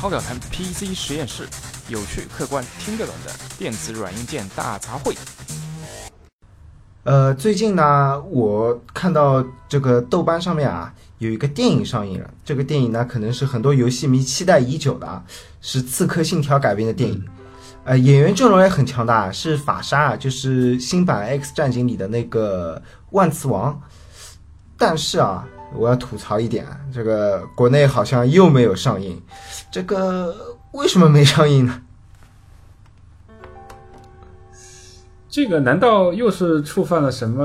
超表谈 PC 实验室，有趣、客观、听得懂的电子软硬件大杂烩。呃，最近呢，我看到这个豆瓣上面啊，有一个电影上映了。这个电影呢，可能是很多游戏迷期待已久的啊，是《刺客信条》改编的电影。呃，演员阵容也很强大，是法沙，就是新版《X 战警》里的那个万磁王。但是啊，我要吐槽一点啊，这个国内好像又没有上映，这个为什么没上映呢？这个难道又是触犯了什么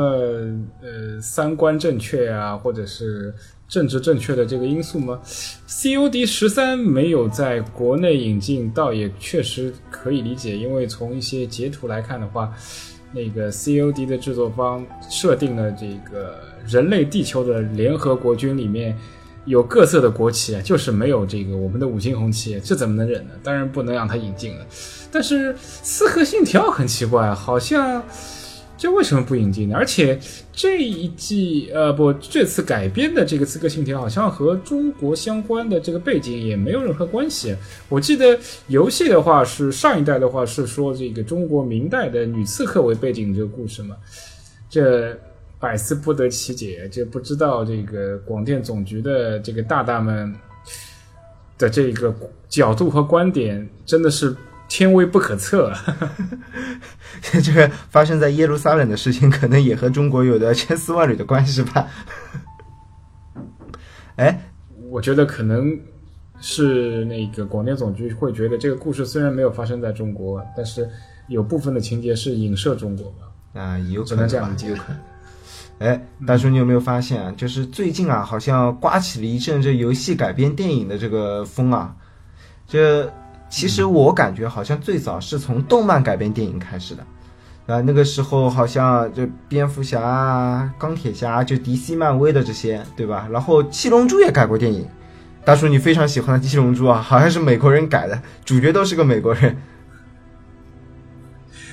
呃三观正确啊，或者是政治正确的这个因素吗？COD 十三没有在国内引进，倒也确实可以理解，因为从一些截图来看的话，那个 COD 的制作方设定了这个人类地球的联合国军里面有各色的国旗，就是没有这个我们的五星红旗，这怎么能忍呢？当然不能让它引进了。但是《刺客信条》很奇怪，好像这为什么不引进呢？而且这一季呃不，这次改编的这个《刺客信条》好像和中国相关的这个背景也没有任何关系。我记得游戏的话是上一代的话是说这个中国明代的女刺客为背景这个故事嘛，这百思不得其解，就不知道这个广电总局的这个大大们的这个角度和观点真的是。天威不可测，这个发生在耶路撒冷的事情，可能也和中国有着千丝万缕的关系吧。哎，我觉得可能是那个广电总局会觉得，这个故事虽然没有发生在中国，但是有部分的情节是影射中国吧？啊，有可能这样理解。哎，大叔，你有没有发现啊？就是最近啊，好像刮起了一阵这游戏改编电影的这个风啊，这。其实我感觉好像最早是从动漫改编电影开始的，啊，那个时候好像这蝙蝠侠啊、钢铁侠，就 DC、漫威的这些，对吧？然后七龙珠也改过电影，大叔你非常喜欢的七龙珠啊，好像是美国人改的，主角都是个美国人。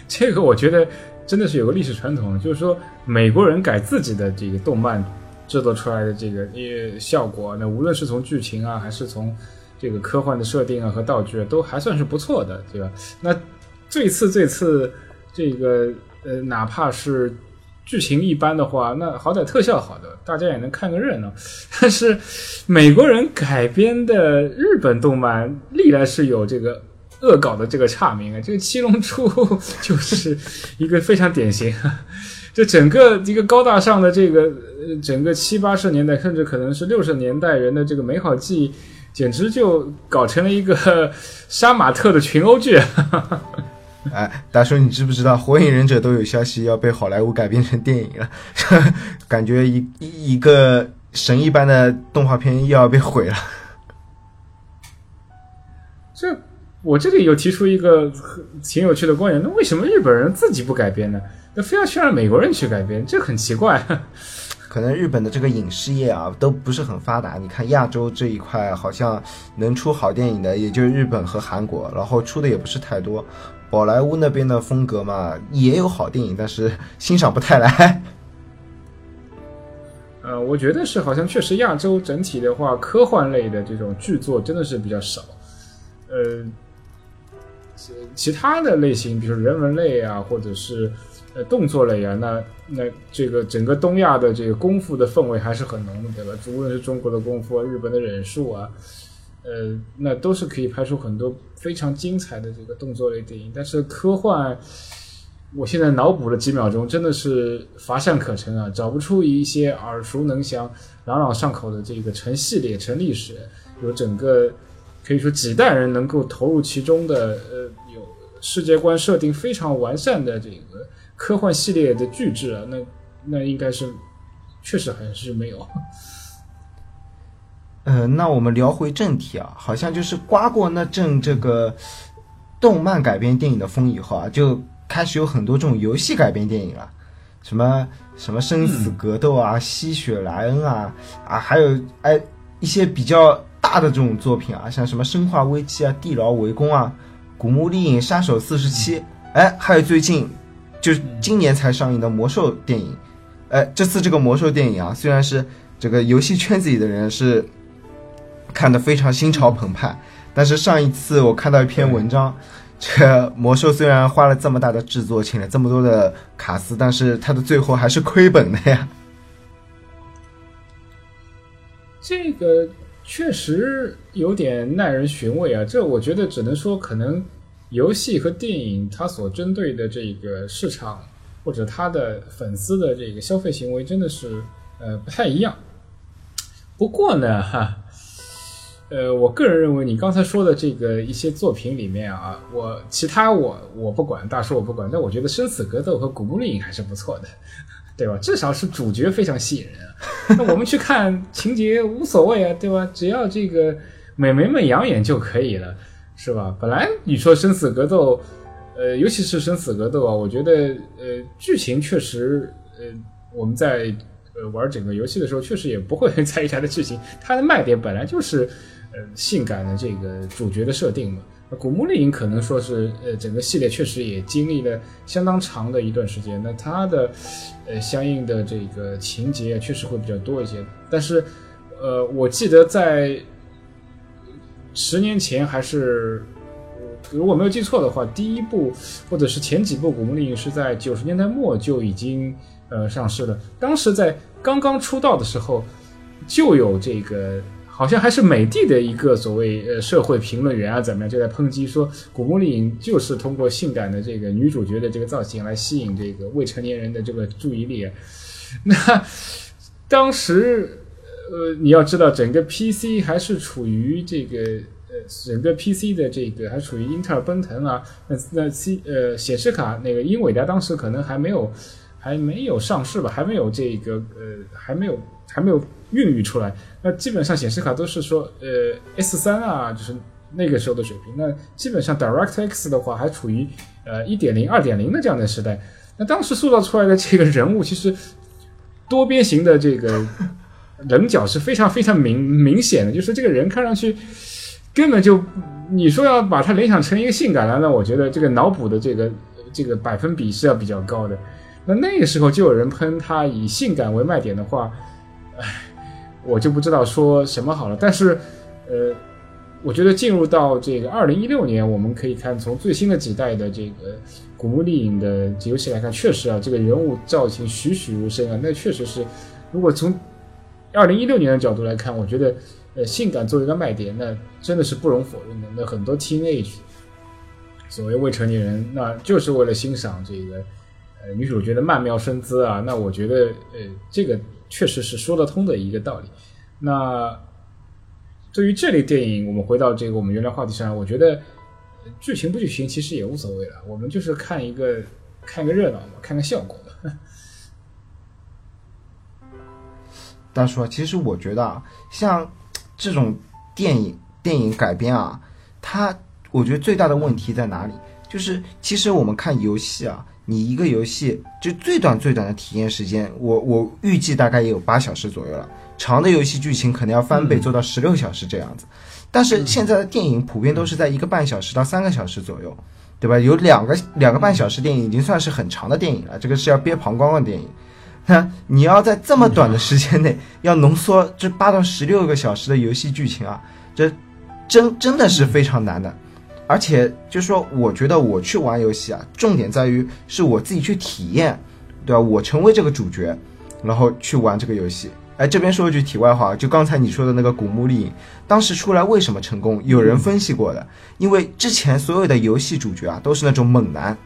这个我觉得真的是有个历史传统，就是说美国人改自己的这个动漫制作出来的这个呃效果，那无论是从剧情啊，还是从。这个科幻的设定啊和道具啊都还算是不错的，对吧？那最次最次这个呃，哪怕是剧情一般的话，那好歹特效好的，大家也能看个热闹。但是美国人改编的日本动漫历来是有这个恶搞的这个差名啊，这个七龙珠就是一个非常典型。就整个一个高大上的这个呃，整个七八十年代，甚至可能是六十年代人的这个美好记忆。简直就搞成了一个杀马特的群殴剧。哎，大叔，你知不知道《火影忍者》都有消息要被好莱坞改编成电影了？感觉一一个神一般的动画片又要被毁了。我这里有提出一个挺有趣的观点：那为什么日本人自己不改编呢？那非要去让美国人去改编，这很奇怪。可能日本的这个影视业啊都不是很发达。你看亚洲这一块，好像能出好电影的也就日本和韩国，然后出的也不是太多。宝莱坞那边的风格嘛，也有好电影，但是欣赏不太来。呃，我觉得是好像确实亚洲整体的话，科幻类的这种剧作真的是比较少。呃，其他的类型，比如人文类啊，或者是。呃，动作类啊，那那这个整个东亚的这个功夫的氛围还是很浓的，对吧？无论是中国的功夫啊，日本的忍术啊，呃，那都是可以拍出很多非常精彩的这个动作类电影。但是科幻，我现在脑补了几秒钟，真的是乏善可陈啊，找不出一些耳熟能详、朗朗上口的这个成系列、成历史，有整个可以说几代人能够投入其中的，呃，有世界观设定非常完善的这个。科幻系列的巨制啊，那那应该是确实还是没有。呃，那我们聊回正题啊，好像就是刮过那阵这个动漫改编电影的风以后啊，就开始有很多这种游戏改编电影了，什么什么生死格斗啊、吸血莱恩啊啊，还有哎一些比较大的这种作品啊，像什么生化危机啊、地牢围攻啊、古墓丽影、杀手四十七，哎，还有最近。就今年才上映的魔兽电影，哎，这次这个魔兽电影啊，虽然是这个游戏圈子里的人是看的非常心潮澎湃，但是上一次我看到一篇文章，这魔兽虽然花了这么大的制作，请了这么多的卡司，但是它的最后还是亏本的呀。这个确实有点耐人寻味啊！这我觉得只能说，可能游戏和电影它所针对的这个市场，或者它的粉丝的这个消费行为，真的是呃不太一样。不过呢，哈，呃，我个人认为你刚才说的这个一些作品里面啊，我其他我我不管，大叔我不管，但我觉得《生死格斗》和《古墓丽影》还是不错的。对吧？至少是主角非常吸引人啊。那我们去看情节无所谓啊，对吧？只要这个美眉们养眼就可以了，是吧？本来你说生死格斗，呃，尤其是生死格斗啊，我觉得呃，剧情确实呃，我们在呃玩整个游戏的时候，确实也不会很 在意它的剧情。它的卖点本来就是呃性感的这个主角的设定嘛。古墓丽影可能说是，呃，整个系列确实也经历了相当长的一段时间，那它的，呃，相应的这个情节确实会比较多一些。但是，呃，我记得在十年前还是，如果没有记错的话，第一部或者是前几部古墓丽影是在九十年代末就已经呃上市了。当时在刚刚出道的时候，就有这个。好像还是美的的一个所谓呃社会评论员啊，怎么样就在抨击说，古墓丽影就是通过性感的这个女主角的这个造型来吸引这个未成年人的这个注意力。那当时呃，你要知道，整个 PC 还是处于这个呃，整个 PC 的这个还处于英特尔奔腾啊，那那 C 呃显示卡那个英伟达当时可能还没有还没有上市吧，还没有这个呃还没有还没有。孕育出来，那基本上显示卡都是说，呃，S 三啊，就是那个时候的水平。那基本上 DirectX 的话，还处于呃一点零、二点零的这样的时代。那当时塑造出来的这个人物，其实多边形的这个棱角是非常非常明明显的，就是这个人看上去根本就，你说要把它联想成一个性感的，那我觉得这个脑补的这个这个百分比是要比较高的。那那个时候就有人喷他以性感为卖点的话，我就不知道说什么好了，但是，呃，我觉得进入到这个二零一六年，我们可以看从最新的几代的这个古墓丽影的游戏来看，确实啊，这个人物造型栩栩如生啊，那确实是，如果从二零一六年的角度来看，我觉得，呃，性感作为一个卖点，那真的是不容否认的。那很多 teenage 所谓未成年人，那就是为了欣赏这个呃女主角的曼妙身姿啊，那我觉得，呃，这个。确实是说得通的一个道理。那对于这类电影，我们回到这个我们原来话题上，我觉得剧情不剧情其实也无所谓了，我们就是看一个看个热闹嘛，看个效果嘛。大叔，其实我觉得啊，像这种电影电影改编啊，它我觉得最大的问题在哪里？就是其实我们看游戏啊。你一个游戏就最短最短的体验时间，我我预计大概也有八小时左右了。长的游戏剧情可能要翻倍做到十六小时这样子。但是现在的电影普遍都是在一个半小时到三个小时左右，对吧？有两个两个半小时电影已经算是很长的电影了，这个是要憋膀胱的电影。那你要在这么短的时间内要浓缩这八到十六个小时的游戏剧情啊，这真真的是非常难的。而且就是说，我觉得我去玩游戏啊，重点在于是我自己去体验，对吧？我成为这个主角，然后去玩这个游戏。哎，这边说一句题外话，就刚才你说的那个《古墓丽影》，当时出来为什么成功？有人分析过的，因为之前所有的游戏主角啊，都是那种猛男、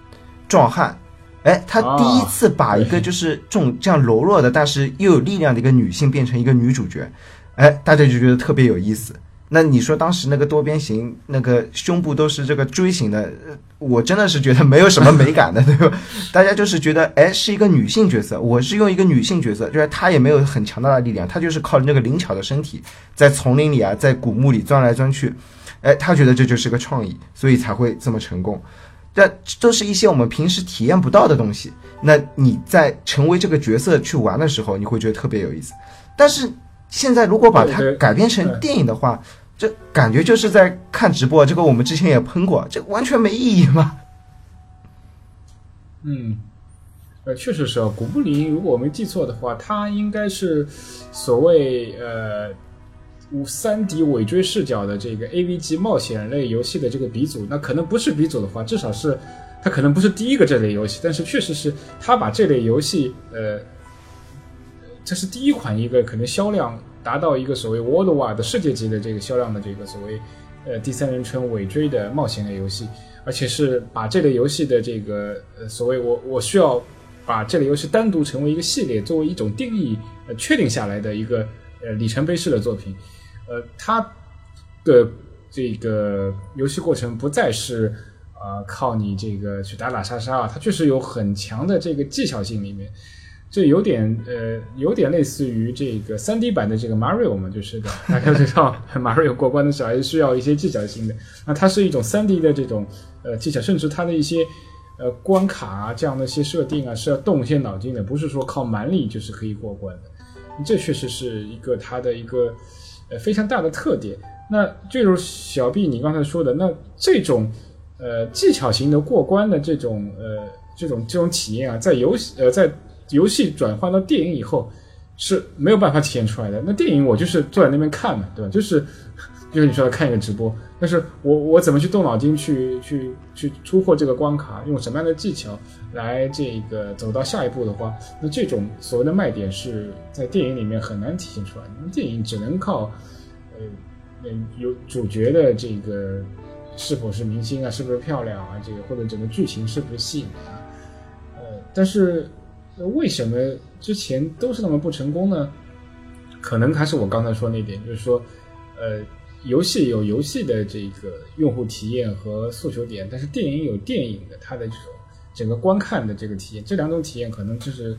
壮汉，哎，他第一次把一个就是这种这样柔弱的，但是又有力量的一个女性变成一个女主角，哎，大家就觉得特别有意思。那你说当时那个多边形，那个胸部都是这个锥形的，我真的是觉得没有什么美感的，对吧？大家就是觉得，哎，是一个女性角色，我是用一个女性角色，就是她也没有很强大的力量，她就是靠那个灵巧的身体，在丛林里啊，在古墓里钻来钻去，哎，她觉得这就是个创意，所以才会这么成功。这都是一些我们平时体验不到的东西。那你在成为这个角色去玩的时候，你会觉得特别有意思，但是。现在如果把它改编成电影的话，这感觉就是在看直播。这个我们之前也喷过，这完全没意义嘛。嗯，呃，确实是啊。古布林，如果我没记错的话，他应该是所谓呃五三 D 尾追视角的这个 AVG 冒险类游戏的这个鼻祖，那可能不是鼻祖的话，至少是它可能不是第一个这类游戏，但是确实是他把这类游戏，呃，这是第一款一个可能销量达到一个所谓 worldwide 的世界级的这个销量的这个所谓呃第三人称尾追的冒险类游戏，而且是把这类游戏的这个呃所谓我我需要把这类游戏单独成为一个系列，作为一种定义呃确定下来的一个呃里程碑式的作品。呃，它的这个游戏过程不再是啊、靠你这个去打打杀杀啊，它确实有很强的这个技巧性里面。这有点呃，有点类似于这个三 D 版的这个 Mario 嘛，就是的，大家知道 Mario 过关的时候还是需要一些技巧性的。那它是一种三 D 的这种呃技巧，甚至它的一些呃关卡啊这样的一些设定啊是要动一些脑筋的，不是说靠蛮力就是可以过关的。这确实是一个它的一个呃非常大的特点。那就如小 B 你刚才说的，那这种呃技巧型的过关的这种呃这种这种体验啊，在游戏呃在游戏转换到电影以后是没有办法体现出来的。那电影我就是坐在那边看嘛，对吧？就是就是你说的看一个直播，但是我我怎么去动脑筋去去去突破这个关卡，用什么样的技巧来这个走到下一步的话，那这种所谓的卖点是在电影里面很难体现出来的。那电影只能靠呃嗯有主角的这个是否是明星啊，是不是漂亮啊，这个或者整个剧情是不是吸引人啊，呃，但是。那为什么之前都是那么不成功呢？可能还是我刚才说那点，就是说，呃，游戏有游戏的这个用户体验和诉求点，但是电影有电影的它的这种整个观看的这个体验，这两种体验可能就是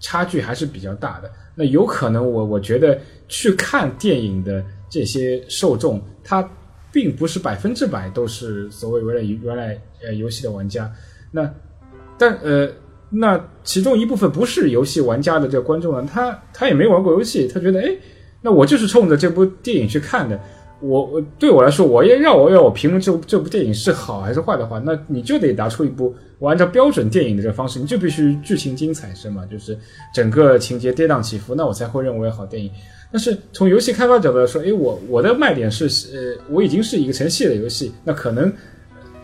差距还是比较大的。那有可能我我觉得去看电影的这些受众，他并不是百分之百都是所谓原来原来呃游戏的玩家，那但呃。那其中一部分不是游戏玩家的这个观众呢，他他也没玩过游戏，他觉得哎，那我就是冲着这部电影去看的。我我对我来说，我也让我要我评论这部这部电影是好还是坏的话，那你就得拿出一部我按照标准电影的这个方式，你就必须剧情精彩是吗？就是整个情节跌宕起伏，那我才会认为好电影。但是从游戏开发角度来说，哎，我我的卖点是呃，我已经是一个成系的游戏，那可能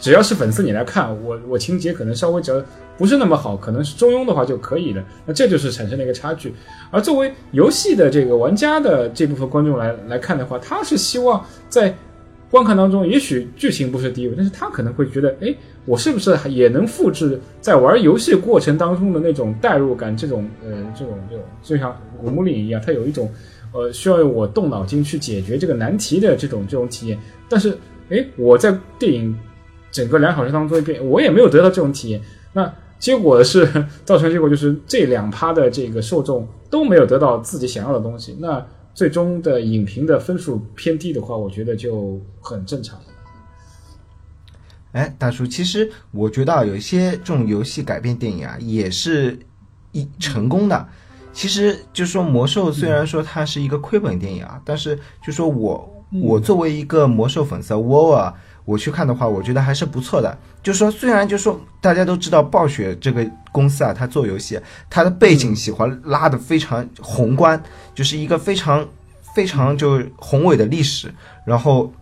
只要是粉丝你来看，我我情节可能稍微只要。不是那么好，可能是中庸的话就可以了。那这就是产生了一个差距。而作为游戏的这个玩家的这部分观众来来看的话，他是希望在观看当中，也许剧情不是第一位，但是他可能会觉得，哎，我是不是也能复制在玩游戏过程当中的那种代入感？这种呃，这种这种，就像古墓丽影一样，它有一种呃需要我动脑筋去解决这个难题的这种这种体验。但是，哎，我在电影整个两小时当中一遍，我也没有得到这种体验。那结果是 造成结果就是这两趴的这个受众都没有得到自己想要的东西，那最终的影评的分数偏低的话，我觉得就很正常。哎，大叔，其实我觉得，有一些这种游戏改编电影啊，也是一成功的。其实就说魔兽，虽然说它是一个亏本电影啊，但是就说我我作为一个魔兽粉丝，我啊。我去看的话，我觉得还是不错的。就说虽然就说大家都知道暴雪这个公司啊，它做游戏，它的背景喜欢拉的非常宏观，就是一个非常非常就宏伟的历史。然后，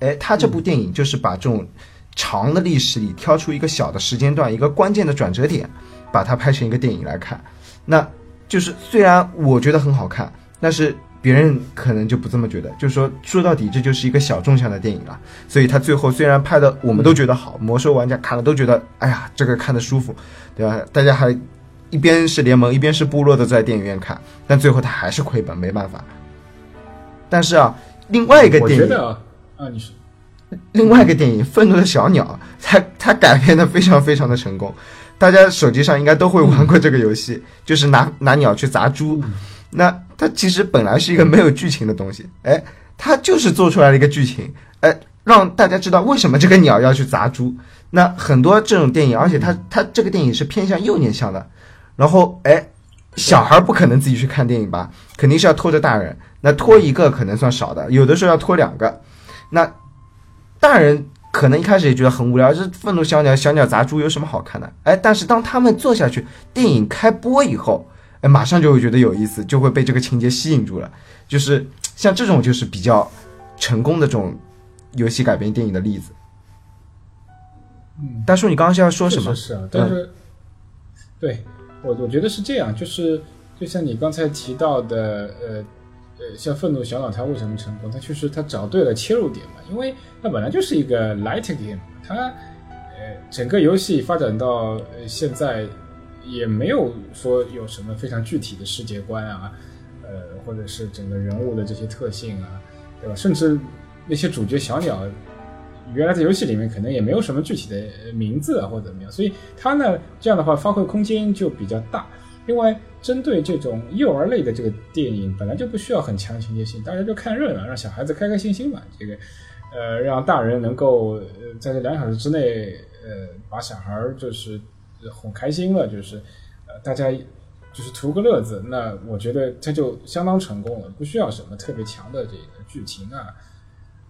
哎，它这部电影就是把这种长的历史里挑出一个小的时间段，一个关键的转折点，把它拍成一个电影来看。那就是虽然我觉得很好看，但是。别人可能就不这么觉得，就是说说到底这就是一个小众向的电影了，所以他最后虽然拍的我们都觉得好，魔兽玩家看了都觉得哎呀这个看的舒服，对吧？大家还一边是联盟一边是部落的在电影院看，但最后他还是亏本，没办法。但是啊，另外一个电影啊，你说另外一个电影《愤怒的小鸟》，它它改编的非常非常的成功，大家手机上应该都会玩过这个游戏，就是拿拿鸟去砸猪。那它其实本来是一个没有剧情的东西，哎，它就是做出来了一个剧情，哎，让大家知道为什么这个鸟要去砸猪。那很多这种电影，而且它它这个电影是偏向幼年向的，然后哎，小孩不可能自己去看电影吧，肯定是要拖着大人。那拖一个可能算少的，有的时候要拖两个。那大人可能一开始也觉得很无聊，这愤怒小鸟小鸟砸猪有什么好看的？哎，但是当他们坐下去，电影开播以后。哎，马上就会觉得有意思，就会被这个情节吸引住了。就是像这种就是比较成功的这种游戏改编电影的例子。嗯，大叔，你刚刚是要说什么？但是，对我我觉得是这样，就是就像你刚才提到的，呃呃，像愤怒小脑它为什么成功？它确实它找对了切入点嘛，因为它本来就是一个 light game，它呃整个游戏发展到呃现在也没有说有什么非常具体的世界观啊，呃，或者是整个人物的这些特性啊，对吧？甚至那些主角小鸟。原来在游戏里面可能也没有什么具体的名字啊或者怎么样，所以它呢这样的话发挥空间就比较大。另外，针对这种幼儿类的这个电影，本来就不需要很强情节性，大家就看热闹，让小孩子开开心心嘛。这个，呃，让大人能够在这两小时之内，呃，把小孩就是哄开心了，就是呃大家就是图个乐子，那我觉得它就相当成功了，不需要什么特别强的这个剧情啊。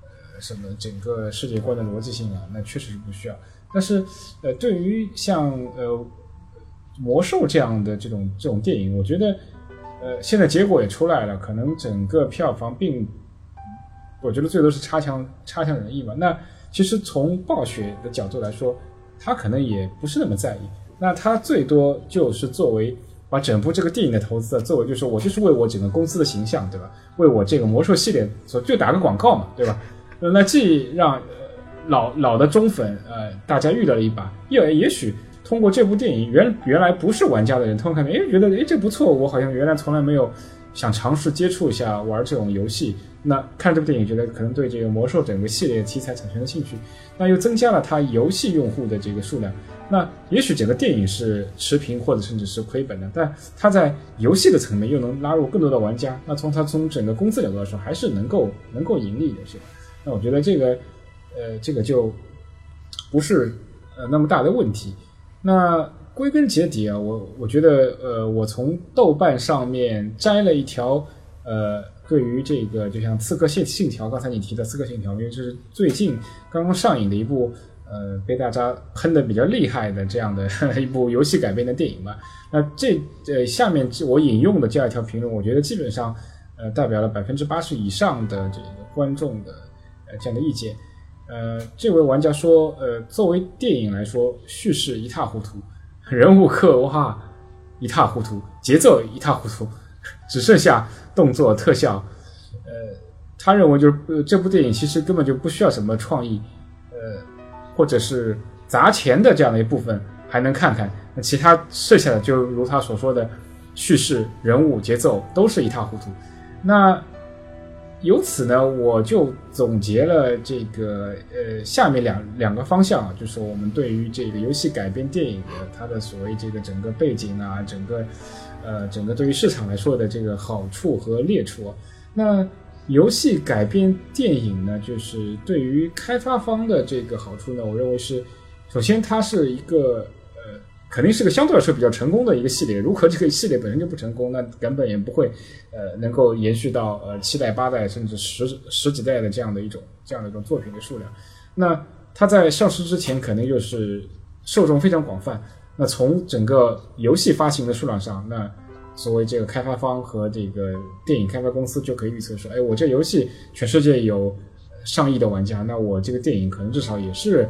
呃什么整个世界观的逻辑性啊，那确实是不需要。但是，呃，对于像呃魔兽这样的这种这种电影，我觉得，呃，现在结果也出来了，可能整个票房并，我觉得最多是差强差强人意吧。那其实从暴雪的角度来说，他可能也不是那么在意。那他最多就是作为把整部这个电影的投资，作为就是我就是为我整个公司的形象，对吧？为我这个魔兽系列所就打个广告嘛，对吧？那既让老老的忠粉呃大家遇到了一把，也也许通过这部电影，原原来不是玩家的人，通过看，哎，觉得哎这不错，我好像原来从来没有想尝试接触一下玩这种游戏。那看这部电影，觉得可能对这个魔兽整个系列题材产生了兴趣，那又增加了它游戏用户的这个数量。那也许整个电影是持平或者甚至是亏本的，但它在游戏的层面又能拉入更多的玩家。那从它从整个公司角度来说，还是能够能够盈利的，是吧？那我觉得这个，呃，这个就不是呃那么大的问题。那归根结底啊，我我觉得，呃，我从豆瓣上面摘了一条，呃，对于这个就像《刺客信信条》，刚才你提的《刺客信条》，因为这是最近刚刚上映的一部，呃，被大家喷的比较厉害的这样的 一部游戏改编的电影吧。那这呃下面我引用的这样一条评论，我觉得基本上呃代表了百分之八十以上的这个观众的呃。这样的意见，呃，这位玩家说，呃，作为电影来说，叙事一塌糊涂，人物刻画一塌糊涂，节奏一塌糊涂，只剩下动作特效。呃，他认为就是呃，这部电影其实根本就不需要什么创意，呃，或者是砸钱的这样的一部分还能看看，那其他剩下的就如他所说的，叙事、人物、节奏都是一塌糊涂。那。由此呢，我就总结了这个呃下面两两个方向啊，就是我们对于这个游戏改编电影的它的所谓这个整个背景啊，整个呃整个对于市场来说的这个好处和劣处啊。那游戏改编电影呢，就是对于开发方的这个好处呢，我认为是首先它是一个呃。肯定是个相对来说比较成功的一个系列。如果这个系列本身就不成功，那根本也不会，呃，能够延续到呃七代、八代甚至十十几代的这样的一种这样的一种作品的数量。那它在上市之前肯定就是受众非常广泛。那从整个游戏发行的数量上，那所谓这个开发方和这个电影开发公司就可以预测说，哎，我这游戏全世界有上亿的玩家，那我这个电影可能至少也是。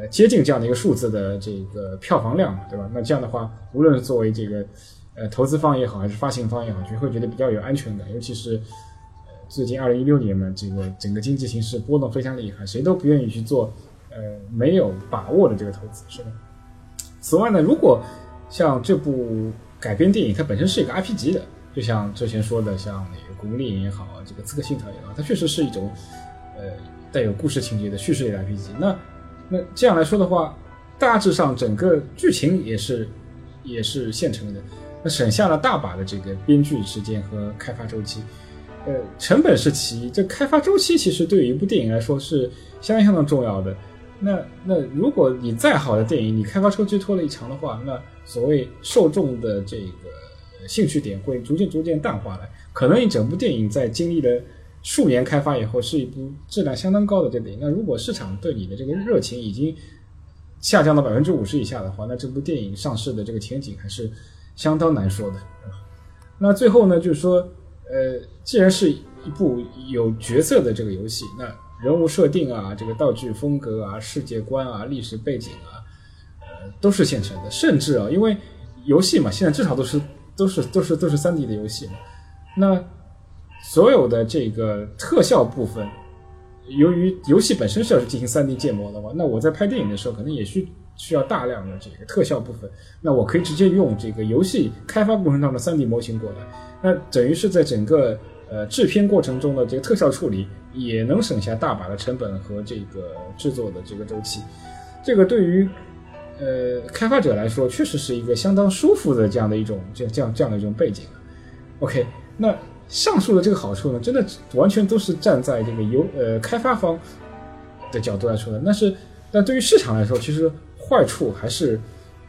呃，接近这样的一个数字的这个票房量，对吧？那这样的话，无论是作为这个呃投资方也好，还是发行方也好，就会觉得比较有安全感。尤其是最近二零一六年嘛，这个整个经济形势波动非常厉害，谁都不愿意去做呃没有把握的这个投资，是吧？此外呢，如果像这部改编电影，它本身是一个 IP 级的，就像之前说的，像那个《古墓丽影》也好，这个《刺客信条》也好，它确实是一种呃带有故事情节的叙事类 IP 级。那那这样来说的话，大致上整个剧情也是也是现成的，那省下了大把的这个编剧时间和开发周期，呃，成本是其一，这开发周期其实对于一部电影来说是相当相当重要的。那那如果你再好的电影，你开发周期拖了一长的话，那所谓受众的这个兴趣点会逐渐逐渐淡化了，可能一整部电影在经历了。数年开发以后是一部质量相当高的电影。那如果市场对你的这个热情已经下降到百分之五十以下的话，那这部电影上市的这个前景还是相当难说的。那最后呢，就是说，呃，既然是一部有角色的这个游戏，那人物设定啊，这个道具风格啊，世界观啊，历史背景啊，呃，都是现成的。甚至啊，因为游戏嘛，现在至少都是都是都是都是三 D 的游戏嘛，那所有的这个特效部分，由于游戏本身是要进行三 D 建模的话，那我在拍电影的时候，可能也需需要大量的这个特效部分。那我可以直接用这个游戏开发过程当中的三 D 模型过来，那等于是在整个呃制片过程中的这个特效处理，也能省下大把的成本和这个制作的这个周期。这个对于呃开发者来说，确实是一个相当舒服的这样的一种这这样这样的一种背景。OK，那上述的这个好处呢，真的完全都是站在这个游呃开发方的角度来说的。但是，但对于市场来说，其实坏处还是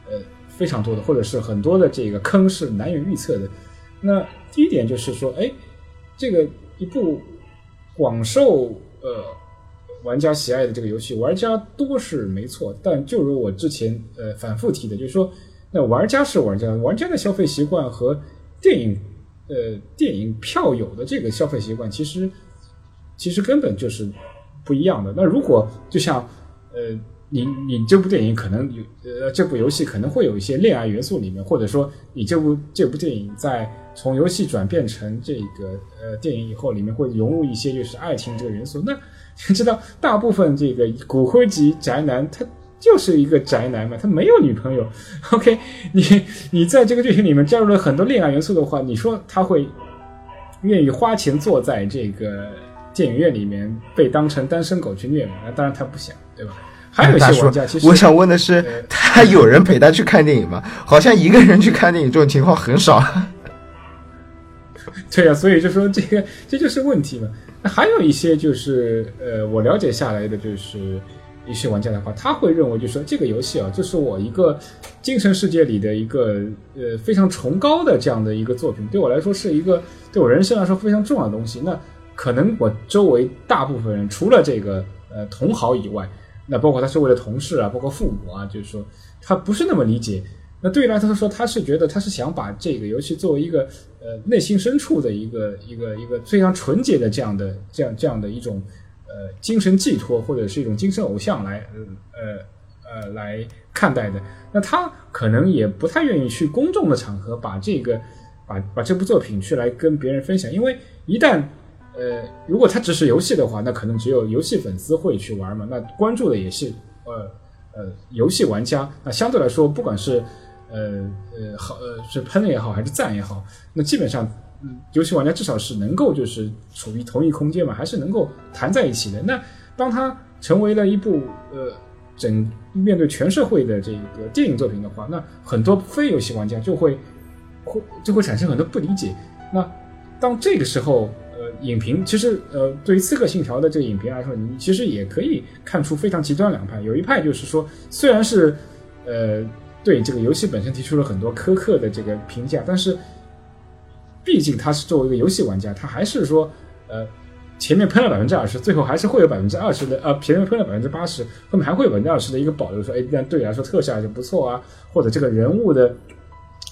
呃非常多的，或者是很多的这个坑是难以预测的。那第一点就是说，哎，这个一部广受呃玩家喜爱的这个游戏，玩家多是没错，但就如我之前呃反复提的，就是说，那玩家是玩家，玩家的消费习惯和电影呃电影票友的这个消费习惯，其实其实根本就是不一样的。那如果就像呃你你这部电影可能有呃这部游戏可能会有一些恋爱元素里面，或者说你这部这部电影在从游戏转变成这个呃电影以后，里面会融入一些就是爱情这个元素。那你知道，大部分这个骨灰级宅男他就是一个宅男嘛，他没有女朋友。OK，你你在这个剧情里面加入了很多恋爱元素的话，你说他会愿意花钱坐在这个电影院里面被当成单身狗去虐吗？那当然他不想，对吧？还有一些玩家其实，我想问的是，他有人陪他去看电影吗？好像一个人去看电影这种情况很少。对呀、所以就说这个这就是问题嘛。那还有一些就是呃，我了解下来的就是一些玩家的话，他会认为就是说这个游戏啊，就是我一个精神世界里的一个呃非常崇高的这样的一个作品，对我来说是一个对我人生来说非常重要的东西。那可能我周围大部分人除了这个呃同好以外，那包括他周围的同事啊，包括父母啊，就是说他不是那么理解。那对于来说，他是觉得他是想把这个游戏作为一个呃内心深处的一个一个一个非常纯洁的这样的这样这样的一种呃精神寄托，或者是一种精神偶像来呃呃来看待的。那他可能也不太愿意去公众的场合把这个把把这部作品去来跟别人分享，因为一旦呃如果它只是游戏的话，那可能只有游戏粉丝会去玩嘛，那关注的也是呃呃游戏玩家。那相对来说，不管是呃呃好呃是喷也好还是赞也好，那基本上嗯游戏玩家至少是能够就是处于同一空间嘛，还是能够谈在一起的。那当它成为了一部呃整面对全社会的这个电影作品的话，那很多非游戏玩家就会会就会产生很多不理解。那当这个时候，影评其实呃，对于《刺客信条》的这个影评来说，你其实也可以看出非常极端两派。有一派就是说，虽然是呃对这个游戏本身提出了很多苛刻的这个评价，但是毕竟他是作为一个游戏玩家，他还是说呃。前面喷了百分之二十，最后还是会有百分之二十的，呃，前面 喷了百分之八十，后面还会有百分之二十的一个保留，说，哎，那对你来说特效还是不错啊，或者这个人物的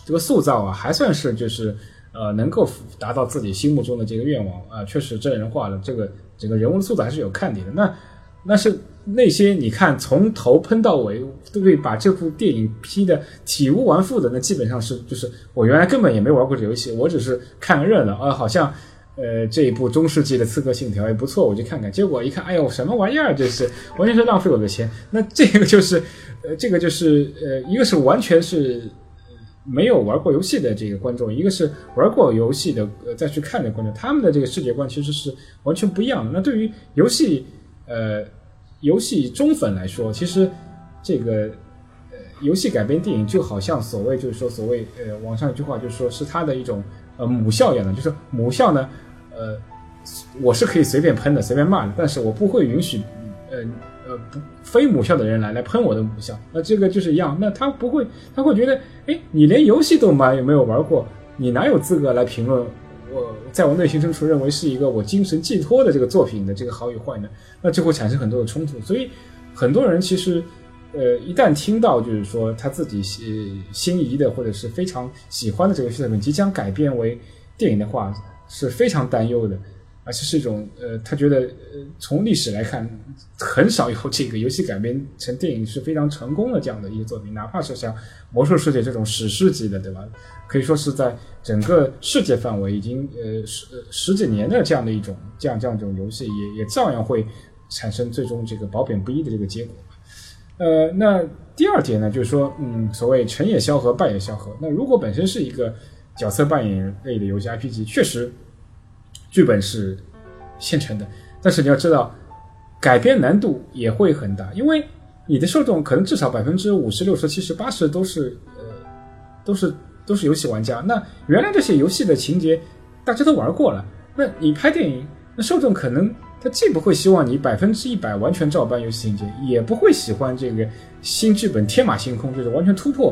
这个塑造啊，还算是就是呃能够达到自己心目中的这个愿望啊，确实真人化的，这个整个人物的塑造还是有看点的。那那是那些你看从头喷到尾，都会把这部电影批的体无完肤的，那基本上是就是我原来根本也没玩过这游戏，我只是看个热闹啊，好像。呃，这一部中世纪的《刺客信条》也不错，我去看看。结果一看，哎呦，什么玩意儿？这是完全是浪费我的钱。那这个就是，呃，这个就是，呃，一个是完全是没有玩过游戏的这个观众，一个是玩过游戏的呃再去看的观众，他们的这个世界观其实是完全不一样的。那对于游戏，呃，游戏忠粉来说，其实这个。呃，游戏改编电影就好像所谓就是说所谓呃，网上一句话就是说是他的一种呃母校一样的，就是母校呢，呃，我是可以随便喷的，随便骂的，但是我不会允许，呃呃不非母校的人来来喷我的母校。那这个就是一样，那他不会，他会觉得，哎，你连游戏都没没有玩过，你哪有资格来评论我在我内心深处认为是一个我精神寄托的这个作品的这个好与坏呢？那就会产生很多的冲突。所以很多人其实。呃，一旦听到就是说他自己心心仪的或者是非常喜欢的这个作品即将改编为电影的话，是非常担忧的。而且是一种呃，他觉得呃，从历史来看，很少有这个游戏改编成电影是非常成功的这样的一些作品，哪怕是像《魔兽世界》这种史诗级的，对吧？可以说是在整个世界范围已经呃十十几年的这样的一种这样这样一种游戏，也也照样会产生最终这个褒贬不一的这个结果。呃，那第二点呢，就是说，嗯，所谓成也萧何，败也萧何。那如果本身是一个角色扮演类的游戏 RPG，确实剧本是现成的，但是你要知道，改编难度也会很大，因为你的受众可能至少百分之五十、六十、七十、八十都是呃，都是都是游戏玩家。那原来这些游戏的情节大家都玩过了，那你拍电影，那受众可能。他既不会希望你百分之一百完全照搬游戏情节，也不会喜欢这个新剧本天马行空就是完全突破、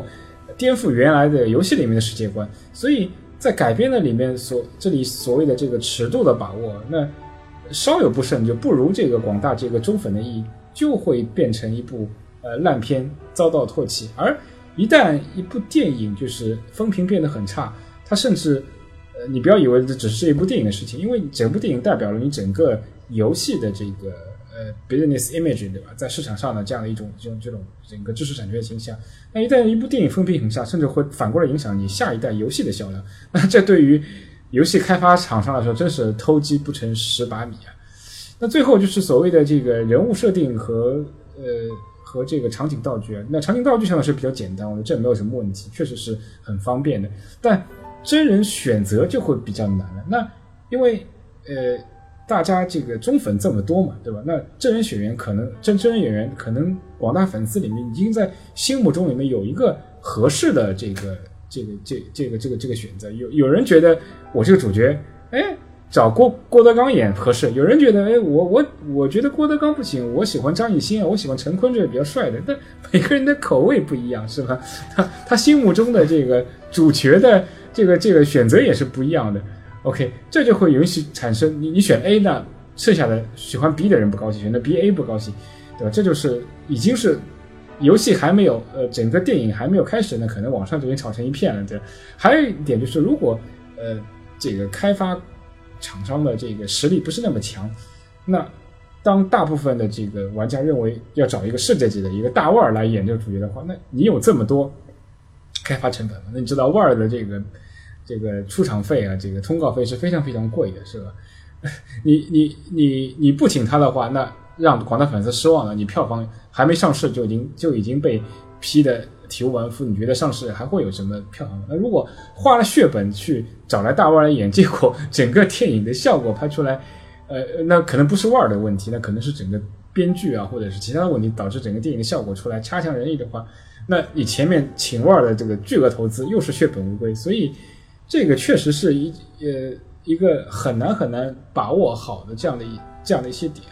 颠覆原来的游戏里面的世界观。所以在改编的里面所这里所谓的这个尺度的把握，那稍有不慎就不如这个广大这个忠粉的意义，就会变成一部呃烂片，遭到唾弃。而一旦一部电影就是风评变得很差，它甚至呃你不要以为这只是一部电影的事情，因为整部电影代表了你整个。游戏的这个呃 business image 对吧，在市场上的这样的一种这种这种整个知识产权的形象，那一旦一部电影风评很差，甚至会反过来影响你下一代游戏的销量，那这对于游戏开发厂商来说，真是偷鸡不成蚀把米啊！那最后就是所谓的这个人物设定和呃和这个场景道具啊，那场景道具相对是比较简单，我觉得这没有什么问题，确实是很方便的。但真人选择就会比较难了，那因为呃。大家这个忠粉这么多嘛，对吧？那真人演员可能真真人演员可能广大粉丝里面已经在心目中里面有一个合适的这个这个这这个这个这个选择。有有人觉得我这个主角，哎，找郭郭德纲演合适；有人觉得，哎，我我我觉得郭德纲不行，我喜欢张艺兴啊，我喜欢陈坤这个比较帅的。但 每个人的口味不一样，是吧？他他心目中的这个主角的这个这个选择也是不一样的。OK，这就会允许产生你你选 A 呢，剩下的喜欢 B 的人不高兴，选择 B A 不高兴，对吧？这就是已经是游戏还没有呃整个电影还没有开始呢，可能网上就已经吵成一片了。对，还有一点就是，如果呃这个开发厂商的这个实力不是那么强，那当大部分的这个玩家认为要找一个世界级的一个大腕儿来演这个主角的话，那你有这么多开发成本吗？那你知道腕儿的这个。这个出场费啊，这个通告费是非常非常贵的，是吧？你你你你不请他的话，那让广大粉丝失望了。你票房还没上市就已经就已经被批的体无完肤，你觉得上市还会有什么票房？那如果花了血本去找来大腕来演，结果整个电影的效果拍出来，呃，那可能不是腕儿的问题，那可能是整个编剧啊，或者是其他的问题导致整个电影的效果出来差强人意的话，那你前面请腕儿的这个巨额投资又是血本无归，所以。这个确实是一呃一个很难很难把握好的这样的一这样的一些点，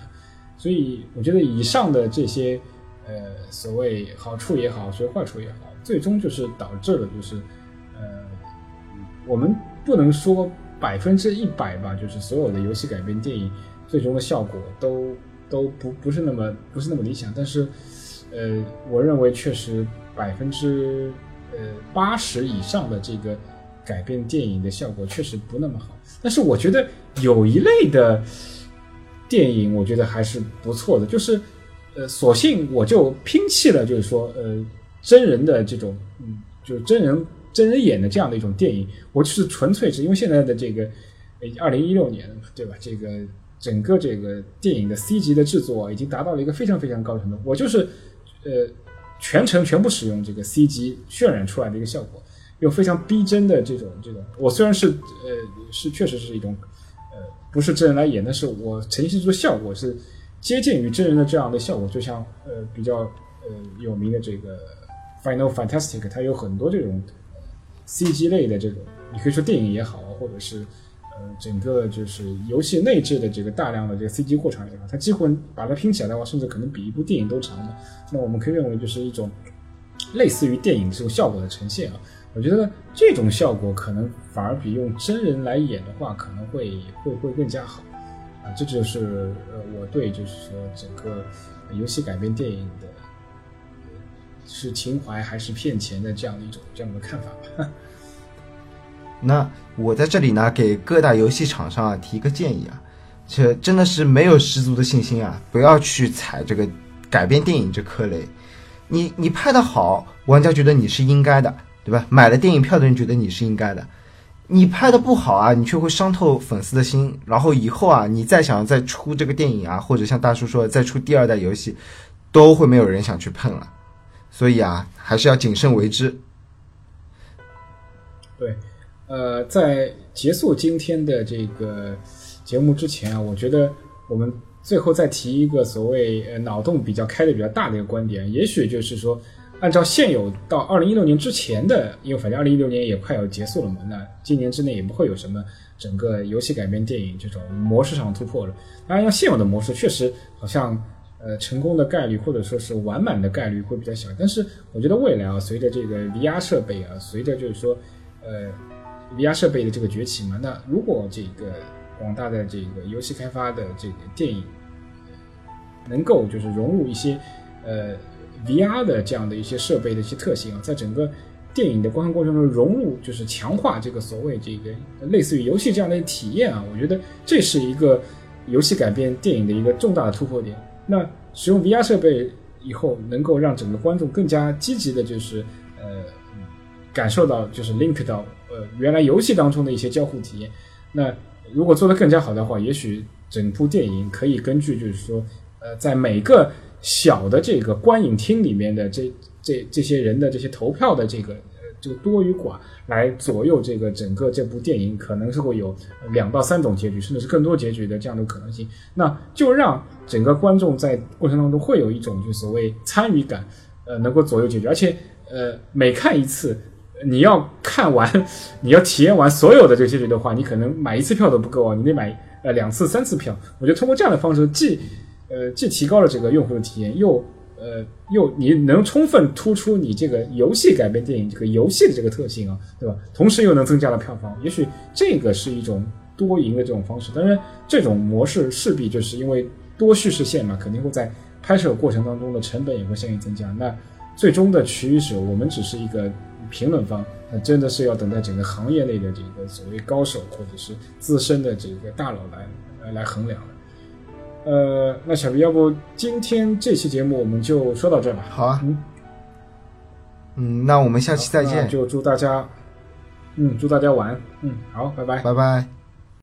所以我觉得以上的这些呃所谓好处也好，所谓坏处也好，最终就是导致了就是呃我们不能说百分之一百吧，就是所有的游戏改编电影最终的效果都都不不是那么不是那么理想，但是呃我认为确实百分之呃八十以上的这个。改编电影的效果确实不那么好，但是我觉得有一类的电影，我觉得还是不错的，就是呃，索性我就拼弃了，就是说呃，真人的这种，嗯，就是真人真人演的这样的一种电影，我就是纯粹是因为现在的这个二零一六年，对吧？这个整个这个电影的 C 级的制作已经达到了一个非常非常高的程度，我就是呃，全程全部使用这个 C 级渲染出来的一个效果。有非常逼真的这种这种，我虽然是呃是确实是一种呃不是真人来演，但是我呈现出效果是接近于真人的这样的效果，就像呃比较呃有名的这个 Final Fantastic，它有很多这种 CG 类的这种，你可以说电影也好，或者是呃整个就是游戏内置的这个大量的这个 CG 过场也好，它几乎把它拼起来的话，甚至可能比一部电影都长的。那我们可以认为就是一种类似于电影这种效果的呈现啊。我觉得这种效果可能反而比用真人来演的话，可能会会会更加好，啊，这就是呃我对就是说整个游戏改编电影的，是情怀还是骗钱的这样的一种这样的看法吧。那我在这里呢，给各大游戏厂商啊提个建议啊，这真的是没有十足的信心啊！不要去踩这个改编电影这颗雷。你你拍的好，玩家觉得你是应该的，对吧？买了电影票的人觉得你是应该的。你拍的不好啊，你却会伤透粉丝的心。然后以后啊，你再想再出这个电影啊，或者像大叔说的再出第二代游戏，都会没有人想去碰了。所以啊，还是要谨慎为之。对，呃，在结束今天的这个节目之前啊，我觉得我们最后再提一个所谓呃脑洞比较开的比较大的一个观点，也许就是说。按照现有到二零一六年之前的，因为反正二零一六年也快要结束了嘛，那今年之内也不会有什么整个游戏改编电影这种模式上突破了。当然，用现有的模式确实好像呃成功的概率或者说是完满的概率会比较小。但是我觉得未来啊，随着这个 VR 设备啊，随着就是说呃 VR 设备的这个崛起嘛，那如果这个广大的这个游戏开发的这个电影能够就是融入一些呃。VR 的这样的一些设备的一些特性啊，在整个电影的观看过程中融入，就是强化这个所谓这个类似于游戏这样的体验啊，我觉得这是一个游戏改编电影的一个重大的突破点。那使用 VR 设备以后，能够让整个观众更加积极的，就是呃感受到，就是 link 到呃原来游戏当中的一些交互体验。那如果做得更加好的话，也许整部电影可以根据就是说呃在每个。小的这个观影厅里面的这这这些人的这些投票的这个呃这个多与寡来左右这个整个这部电影可能是会有两到三种结局，甚至是更多结局的这样的可能性。那就让整个观众在过程当中会有一种就所谓参与感，呃，能够左右结局。而且呃，每看一次，你要看完，你要体验完所有的这个结局的话，你可能买一次票都不够啊，你得买呃两次、三次票。我觉得通过这样的方式，既呃，既提高了这个用户的体验，又呃又你能充分突出你这个游戏改编电影这个游戏的这个特性啊，对吧？同时又能增加了票房，也许这个是一种多赢的这种方式。当然，这种模式势必就是因为多叙事线嘛，肯定会在拍摄过程当中的成本也会相应增加。那最终的取舍，我们只是一个评论方，那真的是要等待整个行业内的这个所谓高手或者是资深的这个大佬来来来衡量。呃，那小 B，要不今天这期节目我们就说到这吧？好啊，嗯，嗯，那我们下期再见。就祝大家，嗯，祝大家晚安。嗯，好，拜拜，拜拜。